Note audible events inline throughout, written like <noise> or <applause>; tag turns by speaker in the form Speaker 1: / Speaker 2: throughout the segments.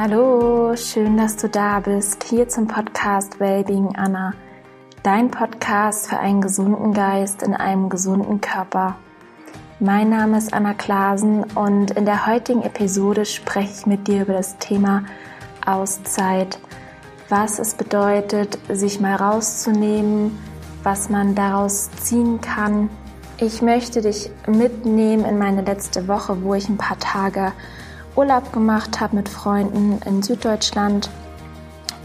Speaker 1: Hallo, schön, dass du da bist, hier zum Podcast Wellbeing Anna, dein Podcast für einen gesunden Geist in einem gesunden Körper. Mein Name ist Anna Klasen und in der heutigen Episode spreche ich mit dir über das Thema Auszeit, was es bedeutet, sich mal rauszunehmen, was man daraus ziehen kann. Ich möchte dich mitnehmen in meine letzte Woche, wo ich ein paar Tage Urlaub gemacht habe mit Freunden in Süddeutschland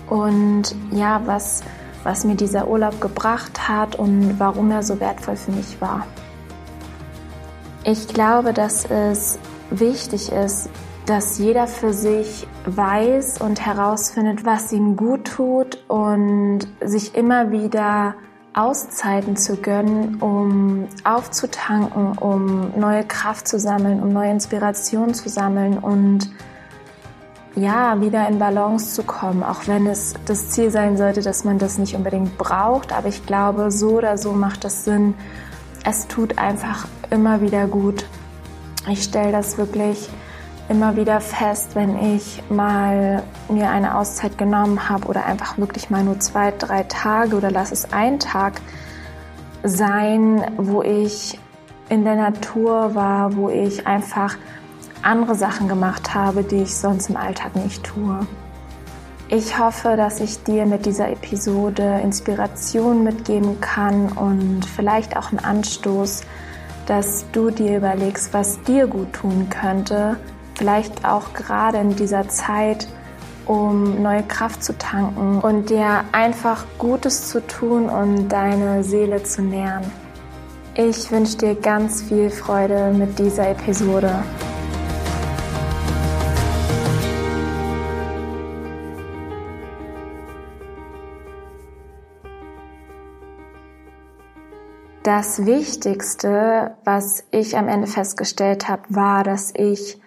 Speaker 1: und ja, was, was mir dieser Urlaub gebracht hat und warum er so wertvoll für mich war. Ich glaube, dass es wichtig ist, dass jeder für sich weiß und herausfindet, was ihm gut tut und sich immer wieder Auszeiten zu gönnen, um aufzutanken, um neue Kraft zu sammeln, um neue Inspiration zu sammeln und ja, wieder in Balance zu kommen, auch wenn es das Ziel sein sollte, dass man das nicht unbedingt braucht. Aber ich glaube, so oder so macht es Sinn. Es tut einfach immer wieder gut. Ich stelle das wirklich immer wieder fest, wenn ich mal mir eine Auszeit genommen habe oder einfach wirklich mal nur zwei, drei Tage oder lass es ein Tag sein, wo ich in der Natur war, wo ich einfach andere Sachen gemacht habe, die ich sonst im Alltag nicht tue. Ich hoffe, dass ich dir mit dieser Episode Inspiration mitgeben kann und vielleicht auch einen Anstoß, dass du dir überlegst, was dir gut tun könnte, vielleicht auch gerade in dieser Zeit, um neue Kraft zu tanken und dir einfach Gutes zu tun und deine Seele zu nähren. Ich wünsche dir ganz viel Freude mit dieser Episode. Das Wichtigste, was ich am Ende festgestellt habe, war, dass ich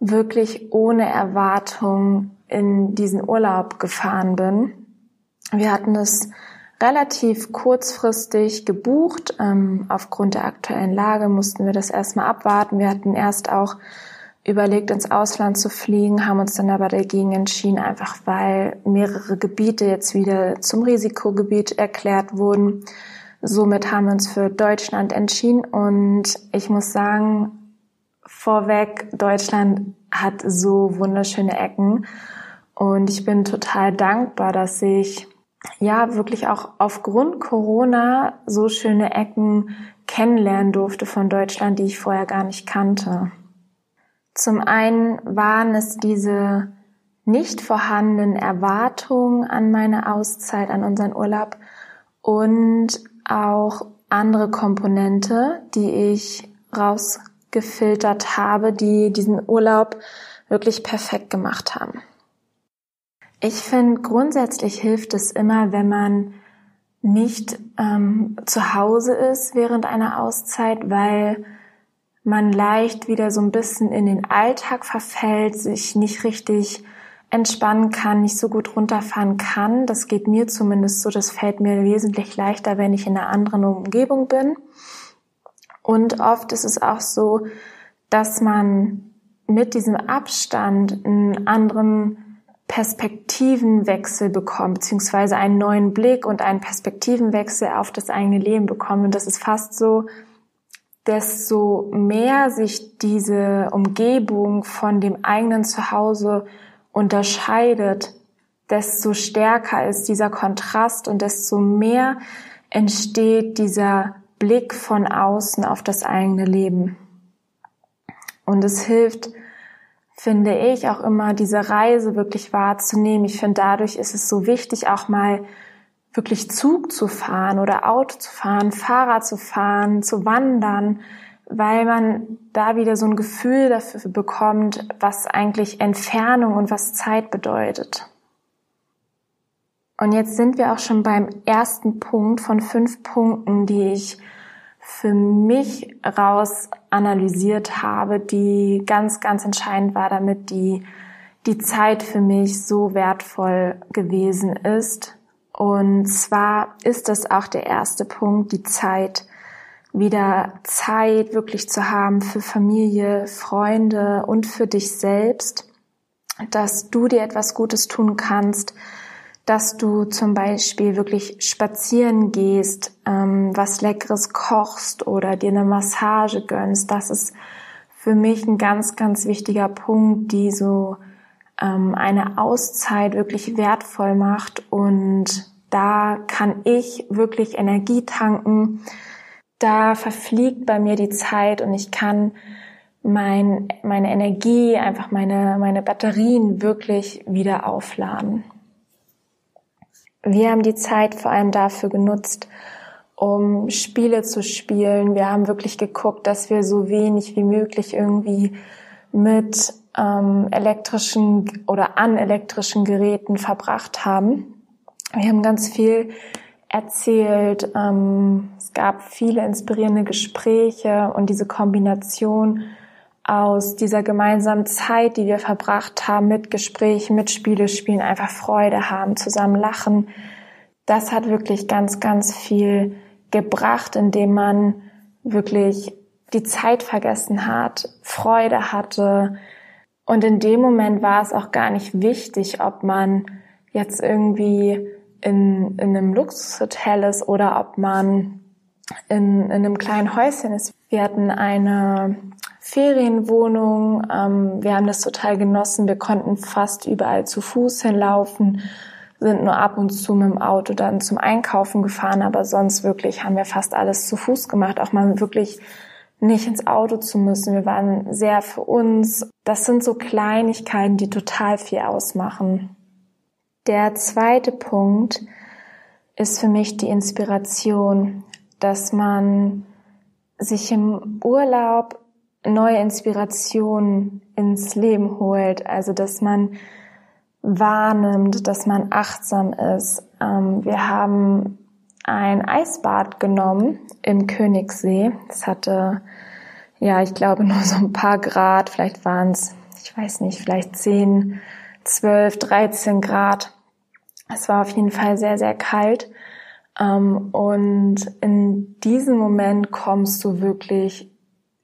Speaker 1: wirklich ohne Erwartung in diesen Urlaub gefahren bin. Wir hatten es relativ kurzfristig gebucht. Ähm, aufgrund der aktuellen Lage mussten wir das erstmal abwarten. Wir hatten erst auch überlegt, ins Ausland zu fliegen, haben uns dann aber dagegen entschieden, einfach weil mehrere Gebiete jetzt wieder zum Risikogebiet erklärt wurden. Somit haben wir uns für Deutschland entschieden und ich muss sagen, vorweg, Deutschland hat so wunderschöne Ecken und ich bin total dankbar, dass ich ja wirklich auch aufgrund Corona so schöne Ecken kennenlernen durfte von Deutschland, die ich vorher gar nicht kannte. Zum einen waren es diese nicht vorhandenen Erwartungen an meine Auszeit, an unseren Urlaub und auch andere Komponente, die ich raus gefiltert habe, die diesen Urlaub wirklich perfekt gemacht haben. Ich finde, grundsätzlich hilft es immer, wenn man nicht ähm, zu Hause ist während einer Auszeit, weil man leicht wieder so ein bisschen in den Alltag verfällt, sich nicht richtig entspannen kann, nicht so gut runterfahren kann. Das geht mir zumindest so. Das fällt mir wesentlich leichter, wenn ich in einer anderen Umgebung bin. Und oft ist es auch so, dass man mit diesem Abstand einen anderen Perspektivenwechsel bekommt, beziehungsweise einen neuen Blick und einen Perspektivenwechsel auf das eigene Leben bekommt. Und das ist fast so, desto mehr sich diese Umgebung von dem eigenen Zuhause unterscheidet, desto stärker ist dieser Kontrast und desto mehr entsteht dieser Blick von außen auf das eigene Leben. Und es hilft, finde ich, auch immer diese Reise wirklich wahrzunehmen. Ich finde, dadurch ist es so wichtig, auch mal wirklich Zug zu fahren oder Auto zu fahren, Fahrrad zu fahren, zu wandern, weil man da wieder so ein Gefühl dafür bekommt, was eigentlich Entfernung und was Zeit bedeutet. Und jetzt sind wir auch schon beim ersten Punkt von fünf Punkten, die ich für mich raus analysiert habe, die ganz, ganz entscheidend war, damit die, die Zeit für mich so wertvoll gewesen ist. Und zwar ist das auch der erste Punkt, die Zeit, wieder Zeit wirklich zu haben für Familie, Freunde und für dich selbst. dass du dir etwas Gutes tun kannst, dass du zum Beispiel wirklich spazieren gehst, ähm, was Leckeres kochst oder dir eine Massage gönnst. Das ist für mich ein ganz, ganz wichtiger Punkt, die so ähm, eine Auszeit wirklich wertvoll macht. Und da kann ich wirklich Energie tanken. Da verfliegt bei mir die Zeit und ich kann mein, meine Energie, einfach meine, meine Batterien wirklich wieder aufladen. Wir haben die Zeit vor allem dafür genutzt, um Spiele zu spielen. Wir haben wirklich geguckt, dass wir so wenig wie möglich irgendwie mit ähm, elektrischen oder an elektrischen Geräten verbracht haben. Wir haben ganz viel erzählt. Ähm, es gab viele inspirierende Gespräche und diese Kombination aus dieser gemeinsamen Zeit, die wir verbracht haben mit Gesprächen, mit Spielespielen, einfach Freude haben, zusammen lachen. Das hat wirklich ganz, ganz viel gebracht, indem man wirklich die Zeit vergessen hat, Freude hatte. Und in dem Moment war es auch gar nicht wichtig, ob man jetzt irgendwie in, in einem Luxushotel ist oder ob man in, in einem kleinen Häuschen ist. Wir hatten eine Ferienwohnung. Ähm, wir haben das total genossen. Wir konnten fast überall zu Fuß hinlaufen, sind nur ab und zu mit dem Auto dann zum Einkaufen gefahren, aber sonst wirklich haben wir fast alles zu Fuß gemacht, auch mal wirklich nicht ins Auto zu müssen. Wir waren sehr für uns. Das sind so Kleinigkeiten, die total viel ausmachen. Der zweite Punkt ist für mich die Inspiration, dass man sich im Urlaub neue Inspirationen ins Leben holt. Also, dass man wahrnimmt, dass man achtsam ist. Ähm, wir haben ein Eisbad genommen im Königssee. Es hatte, ja, ich glaube <laughs> nur so ein paar Grad. Vielleicht waren es, ich weiß nicht, vielleicht 10, 12, 13 Grad. Es war auf jeden Fall sehr, sehr kalt. Ähm, und in diesem Moment kommst du wirklich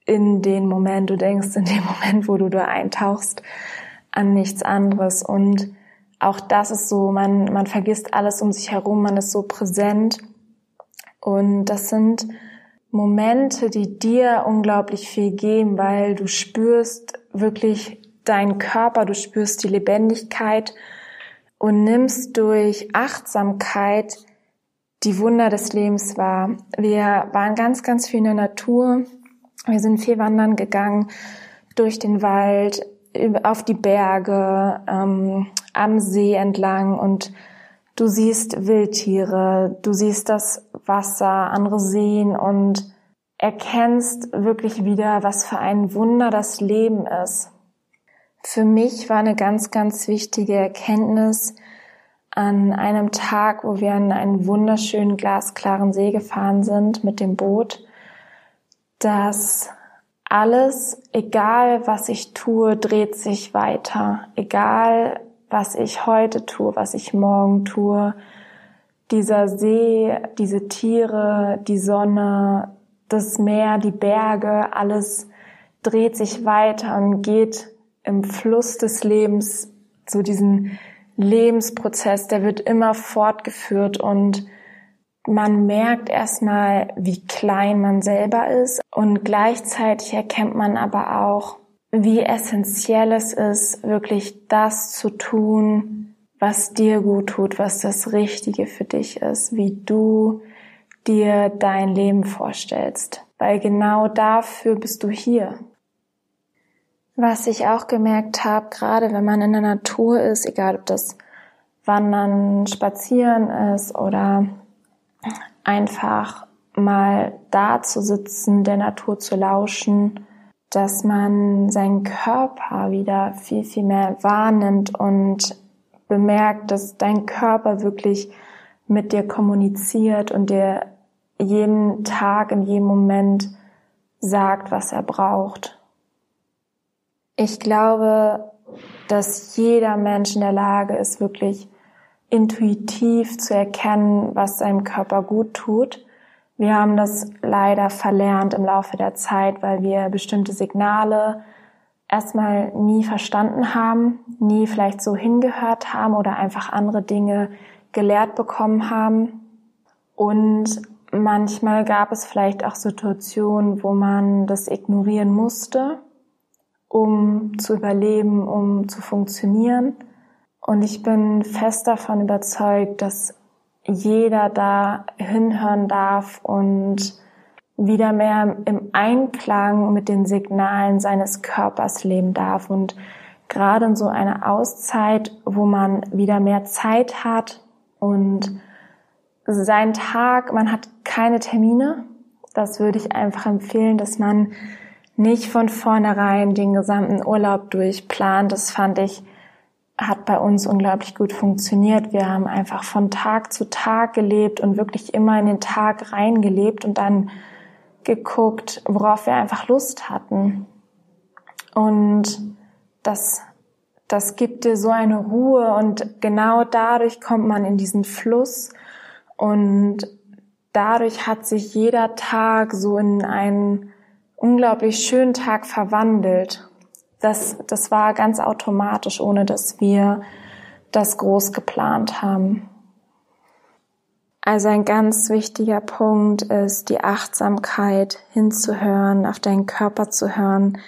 Speaker 1: in den Moment, du denkst in dem <laughs> Moment, wo du da eintauchst, an nichts anderes. Und auch das ist so, man, man vergisst alles um sich herum, man ist so präsent. Und das sind Momente, die dir unglaublich viel geben, weil du spürst wirklich deinen Körper, du spürst die Lebendigkeit und nimmst durch Achtsamkeit die Wunder des Lebens wahr. Wir waren ganz, ganz viel in der Natur, wir sind viel wandern gegangen durch den Wald, auf die Berge, ähm, am See entlang und du siehst Wildtiere, du siehst das Wasser, andere Seen und erkennst wirklich wieder, was für ein Wunder das Leben ist. Für mich war eine ganz, ganz wichtige Erkenntnis an einem Tag, wo wir an einen wunderschönen glasklaren See gefahren sind mit dem Boot dass alles, egal was ich tue, dreht sich weiter. Egal was ich heute tue, was ich morgen tue, dieser See, diese Tiere, die Sonne, das Meer, die Berge, alles dreht sich weiter und geht im Fluss des Lebens, so diesen Lebensprozess, der wird immer fortgeführt und man merkt erstmal, wie klein man selber ist und gleichzeitig erkennt man aber auch, wie essentiell es ist, wirklich das zu tun, was dir gut tut, was das Richtige für dich ist, wie du dir dein Leben vorstellst. Weil genau dafür bist du hier. Was ich auch gemerkt habe, gerade wenn man in der Natur ist, egal ob das Wandern, Spazieren ist oder einfach mal da zu sitzen, der Natur zu lauschen, dass man seinen Körper wieder viel, viel mehr wahrnimmt und bemerkt, dass dein Körper wirklich mit dir kommuniziert und dir jeden Tag, in jedem Moment sagt, was er braucht. Ich glaube, dass jeder Mensch in der Lage ist, wirklich intuitiv zu erkennen, was seinem Körper gut tut. Wir haben das leider verlernt im Laufe der Zeit, weil wir bestimmte Signale erstmal nie verstanden haben, nie vielleicht so hingehört haben oder einfach andere Dinge gelehrt bekommen haben. Und manchmal gab es vielleicht auch Situationen, wo man das ignorieren musste, um zu überleben, um zu funktionieren. Und ich bin fest davon überzeugt, dass jeder da hinhören darf und wieder mehr im Einklang mit den Signalen seines Körpers leben darf und gerade in so einer Auszeit, wo man wieder mehr Zeit hat und sein Tag, man hat keine Termine, das würde ich einfach empfehlen, dass man nicht von vornherein den gesamten Urlaub durchplant. Das fand ich, hat bei uns unglaublich gut funktioniert. Wir haben einfach von Tag zu Tag gelebt und wirklich immer in den Tag reingelebt und dann geguckt, worauf wir einfach Lust hatten. Und das, das gibt dir so eine Ruhe und genau dadurch kommt man in diesen Fluss und dadurch hat sich jeder Tag so in einen unglaublich schönen Tag verwandelt. Das, das war ganz automatisch, ohne dass wir das groß geplant haben. Also ein ganz wichtiger Punkt ist die Achtsamkeit hinzuhören, auf deinen Körper zu hören,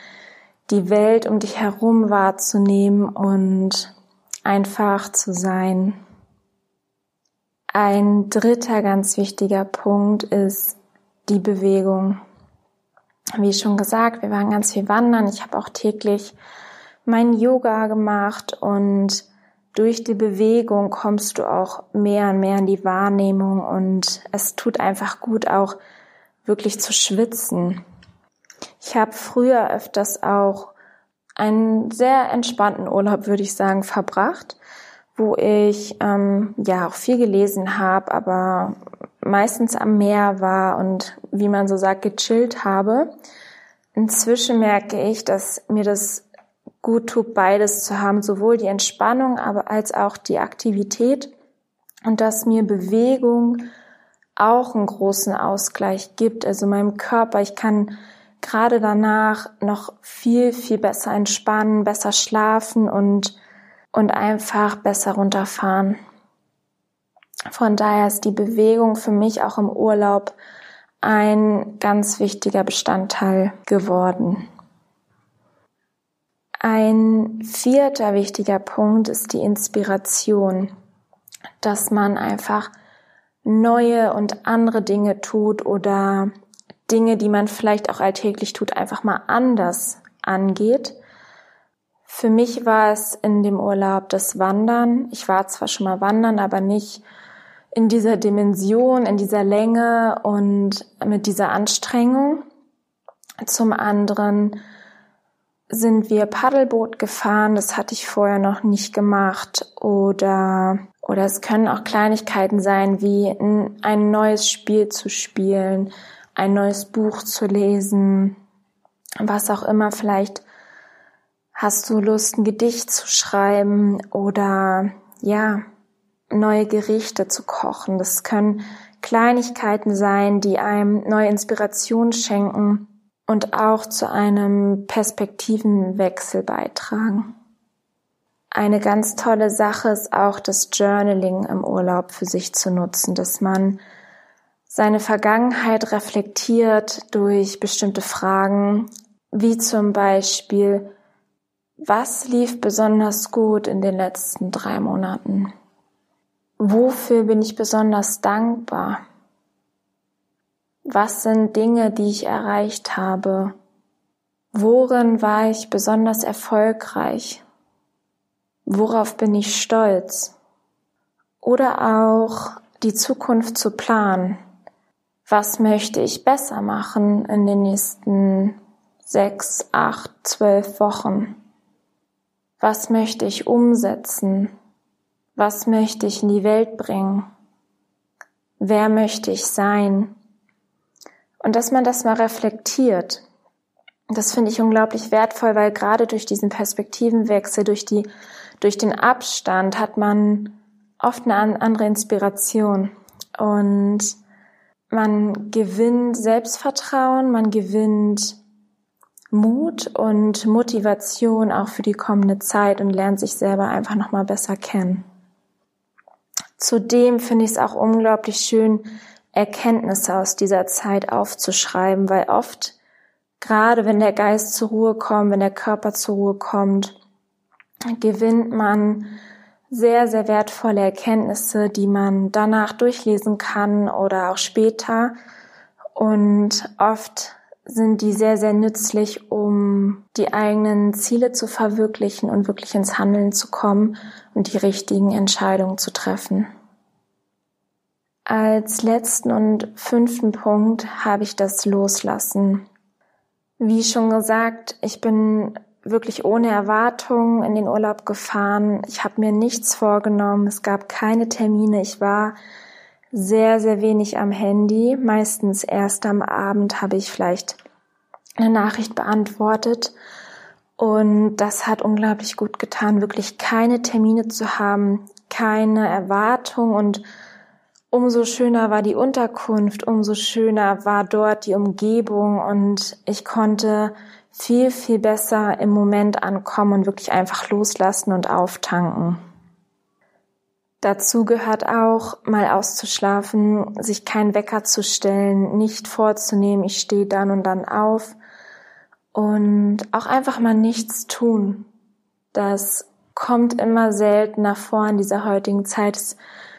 Speaker 1: die Welt um dich herum wahrzunehmen und einfach zu sein. Ein dritter ganz wichtiger Punkt ist die Bewegung. Wie schon gesagt, wir waren ganz viel wandern. Ich habe auch täglich mein Yoga gemacht und durch die Bewegung kommst du auch mehr und mehr in die Wahrnehmung und es tut einfach gut, auch wirklich zu schwitzen. Ich habe früher öfters auch einen sehr entspannten Urlaub, würde ich sagen, verbracht, wo ich ähm, ja auch viel gelesen habe, aber meistens am Meer war und wie man so sagt, gechillt habe. Inzwischen merke ich, dass mir das gut tut, beides zu haben, sowohl die Entspannung, aber als auch die Aktivität und dass mir Bewegung auch einen großen Ausgleich gibt. Also meinem Körper, ich kann gerade danach noch viel, viel besser entspannen, besser schlafen und, und einfach besser runterfahren. Von daher ist die Bewegung für mich auch im Urlaub ein ganz wichtiger Bestandteil geworden. Ein vierter wichtiger Punkt ist die Inspiration, dass man einfach neue und andere Dinge tut oder Dinge, die man vielleicht auch alltäglich tut, einfach mal anders angeht. Für mich war es in dem Urlaub das Wandern. Ich war zwar schon mal wandern, aber nicht in dieser Dimension, in dieser Länge und mit dieser Anstrengung. Zum anderen sind wir Paddelboot gefahren. Das hatte ich vorher noch nicht gemacht. Oder, oder es können auch Kleinigkeiten sein, wie ein, neues Spiel zu spielen, ein neues Buch zu lesen, was auch immer. Vielleicht hast du Lust, ein Gedicht zu schreiben oder, ja, neue Gerichte zu kochen. Das können Kleinigkeiten sein, die einem neue Inspiration schenken und auch zu einem Perspektivenwechsel beitragen. Eine ganz tolle Sache ist auch das Journaling im Urlaub für sich zu nutzen, dass man seine Vergangenheit reflektiert durch bestimmte Fragen, wie zum Beispiel, was lief besonders gut in den letzten drei Monaten? Wofür bin ich besonders dankbar? Was sind Dinge, die ich erreicht habe? Worin war ich besonders erfolgreich? Worauf bin ich stolz? Oder auch die Zukunft zu planen. Was möchte ich besser machen in den nächsten sechs, acht, zwölf Wochen? Was möchte ich umsetzen? Was möchte ich in die Welt bringen? Wer möchte ich sein? Und dass man das mal reflektiert. Das finde ich unglaublich wertvoll, weil gerade durch diesen Perspektivenwechsel, durch die, durch den Abstand hat man oft eine andere Inspiration und man gewinnt Selbstvertrauen, man gewinnt Mut und Motivation auch für die kommende Zeit und lernt sich selber einfach noch mal besser kennen. Zudem finde ich es auch unglaublich schön, Erkenntnisse aus dieser Zeit aufzuschreiben, weil oft, gerade wenn der Geist zur Ruhe kommt, wenn der Körper zur Ruhe kommt, gewinnt man sehr, sehr wertvolle Erkenntnisse, die man danach durchlesen kann oder auch später. Und oft sind die sehr, sehr nützlich, um die eigenen Ziele zu verwirklichen und wirklich ins Handeln zu kommen und die richtigen Entscheidungen zu treffen. Als letzten und fünften Punkt habe ich das Loslassen. Wie schon gesagt, ich bin wirklich ohne Erwartung in den Urlaub gefahren. Ich habe mir nichts vorgenommen. Es gab keine Termine. Ich war sehr, sehr wenig am Handy. Meistens erst am Abend habe ich vielleicht eine Nachricht beantwortet. Und das hat unglaublich gut getan, wirklich keine Termine zu haben, keine Erwartung und umso schöner war die Unterkunft, umso schöner war dort die Umgebung und ich konnte viel, viel besser im Moment ankommen und wirklich einfach loslassen und auftanken. Dazu gehört auch, mal auszuschlafen, sich keinen Wecker zu stellen, nicht vorzunehmen, ich stehe dann und dann auf und auch einfach mal nichts tun. Das kommt immer seltener vor in dieser heutigen Zeit. Ist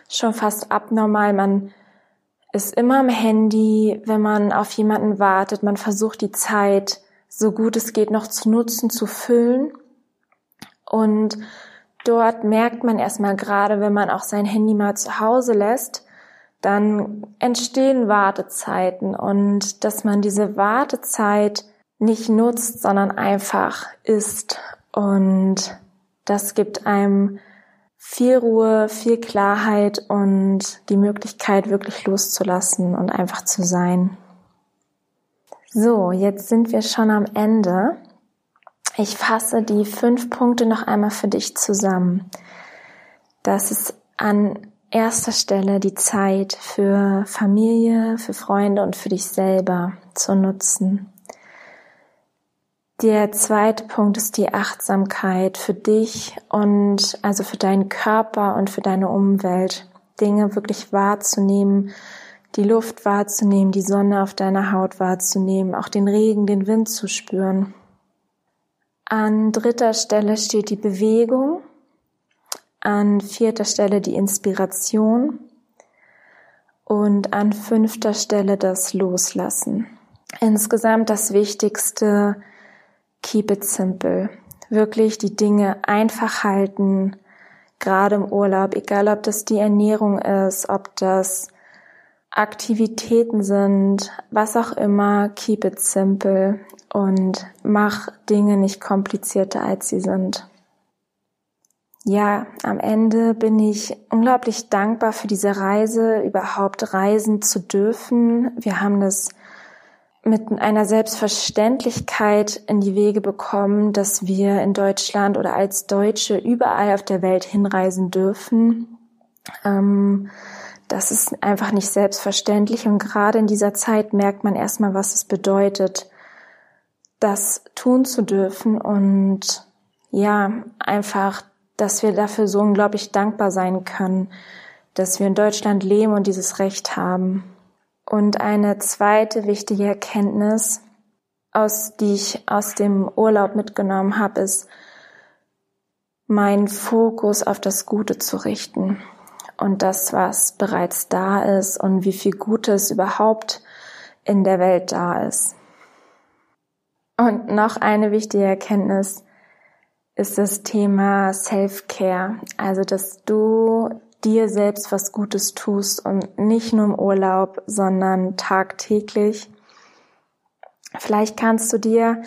Speaker 1: schon fast abnormal. Man ist immer am Handy, wenn man auf jemanden wartet. Man versucht die Zeit so gut es geht noch zu nutzen, zu füllen. Und dort merkt man erstmal gerade, wenn man auch sein Handy mal zu Hause lässt, dann entstehen Wartezeiten und dass man diese Wartezeit nicht nutzt, sondern einfach ist. Und das gibt einem viel Ruhe, viel Klarheit und die Möglichkeit, wirklich loszulassen und einfach zu sein. So, jetzt sind wir schon am Ende. Ich fasse die fünf Punkte noch einmal für dich zusammen. Das ist an erster Stelle die Zeit für Familie, für Freunde und für dich selber zu nutzen. Der zweite Punkt ist die Achtsamkeit für dich und also für deinen Körper und für deine Umwelt. Dinge wirklich wahrzunehmen, die Luft wahrzunehmen, die Sonne auf deiner Haut wahrzunehmen, auch den Regen, den Wind zu spüren. An dritter Stelle steht die Bewegung, an vierter Stelle die Inspiration und an fünfter Stelle das Loslassen. Insgesamt das Wichtigste, keep it simple. Wirklich die Dinge einfach halten, gerade im Urlaub, egal ob das die Ernährung ist, ob das Aktivitäten sind, was auch immer, keep it simple und mach Dinge nicht komplizierter als sie sind. Ja, am Ende bin ich unglaublich dankbar für diese Reise, überhaupt reisen zu dürfen. Wir haben das mit einer Selbstverständlichkeit in die Wege bekommen, dass wir in Deutschland oder als Deutsche überall auf der Welt hinreisen dürfen. Ähm, das ist einfach nicht selbstverständlich und gerade in dieser Zeit merkt man erstmal, was es bedeutet, das tun zu dürfen und ja, einfach, dass wir dafür so unglaublich dankbar sein können, dass wir in Deutschland leben und dieses Recht haben. Und eine zweite wichtige Erkenntnis, aus, die ich aus dem Urlaub mitgenommen habe, ist, meinen Fokus auf das Gute zu richten und das, was bereits da ist und wie viel Gutes überhaupt in der Welt da ist. Und noch eine wichtige Erkenntnis ist das Thema Self-Care, also dass du dir selbst was Gutes tust und nicht nur im Urlaub, sondern tagtäglich. Vielleicht kannst du dir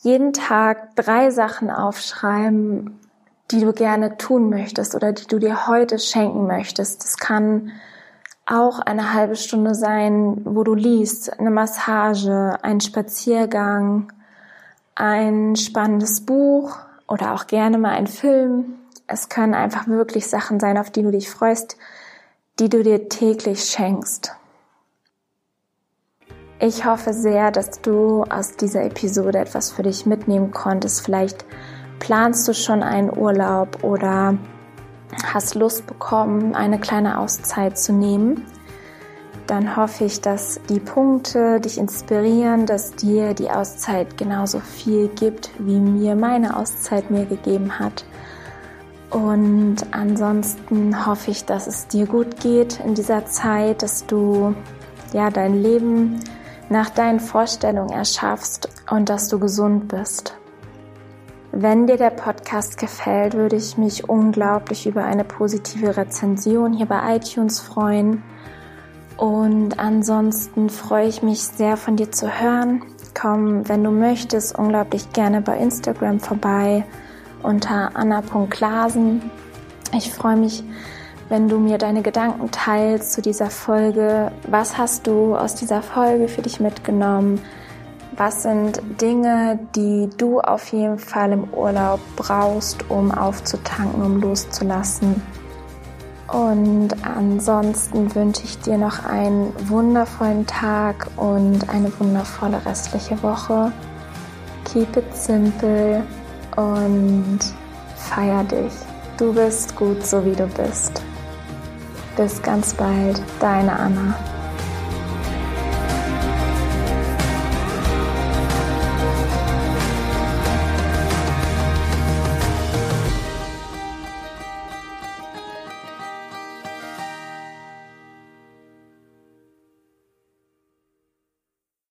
Speaker 1: jeden Tag drei Sachen aufschreiben, die du gerne tun möchtest oder die du dir heute schenken möchtest. Das kann auch eine halbe Stunde sein, wo du liest, eine Massage, ein Spaziergang, ein spannendes Buch oder auch gerne mal ein Film. Es können einfach wirklich Sachen sein, auf die du dich freust, die du dir täglich schenkst. Ich hoffe sehr, dass du aus dieser Episode etwas für dich mitnehmen konntest. Vielleicht planst du schon einen Urlaub oder hast Lust bekommen, eine kleine Auszeit zu nehmen. Dann hoffe ich, dass die Punkte dich inspirieren, dass dir die Auszeit genauso viel gibt, wie mir meine Auszeit mir gegeben hat. Und ansonsten hoffe ich, dass es dir gut geht in dieser Zeit, dass du ja dein Leben nach deinen Vorstellungen erschaffst und dass du gesund bist. Wenn dir der Podcast gefällt, würde ich mich unglaublich über eine positive Rezension hier bei iTunes freuen. Und ansonsten freue ich mich sehr von dir zu hören. Komm, wenn du möchtest, unglaublich gerne bei Instagram vorbei unter anna.glasen. Ich freue mich, wenn du mir deine Gedanken teilst zu dieser Folge. Was hast du aus dieser Folge für dich mitgenommen? Was sind Dinge, die du auf jeden Fall im Urlaub brauchst, um aufzutanken, um loszulassen? Und ansonsten wünsche ich dir noch einen wundervollen Tag und eine wundervolle restliche Woche. Keep it simple und feier dich. Du bist gut, so wie du bist. Bis ganz bald, deine Anna.